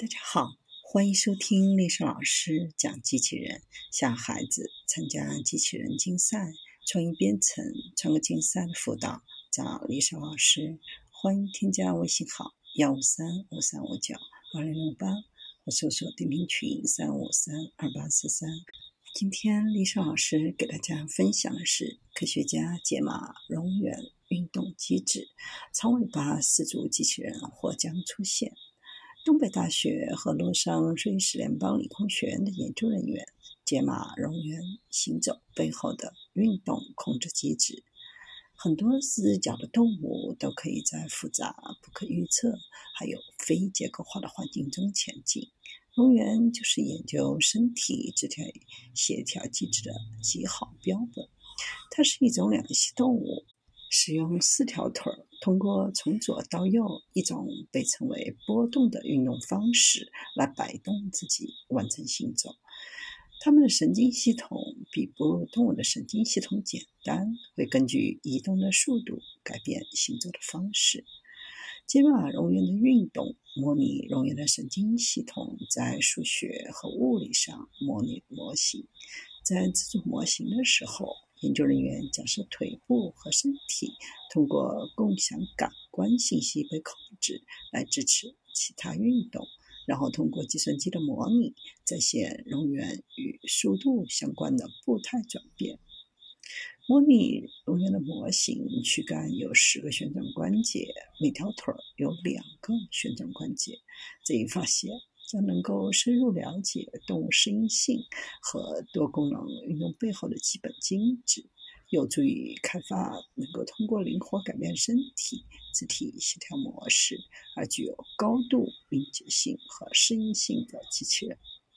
大家好，欢迎收听丽莎老师讲机器人。想孩子参加机器人竞赛、创意编程、创客竞赛的辅导，找丽莎老师。欢迎添加微信号幺五三五三五九二零零八，或搜索钉钉群三五三二八四三。今天丽莎老师给大家分享的是科学家解码蝾螈运动机制，长尾巴四足机器人或将出现。东北大学和洛桑瑞士联邦理工学院的研究人员解码蝾螈行走背后的运动控制机制。很多四只脚的动物都可以在复杂、不可预测、还有非结构化的环境中前进。蝾螈就是研究身体肢体协调机制的极好标本。它是一种两栖动物。使用四条腿儿，通过从左到右一种被称为波动的运动方式来摆动自己完成行走。它们的神经系统比哺乳动物的神经系统简单，会根据移动的速度改变行走的方式。解码蝾螈的运动模拟蝾螈的神经系统在数学和物理上模拟模型。在制作模型的时候。研究人员假设腿部和身体通过共享感官信息被控制来支持其他运动，然后通过计算机的模拟再现蝾螈与速度相关的步态转变。模拟蝾螈的模型躯干有十个旋转关节，每条腿有两个旋转关节。这一发现。将能够深入了解动物适应性和多功能运动背后的基本机制，有助于开发能够通过灵活改变身体肢体协调模式而具有高度敏捷性和适应性的机器人。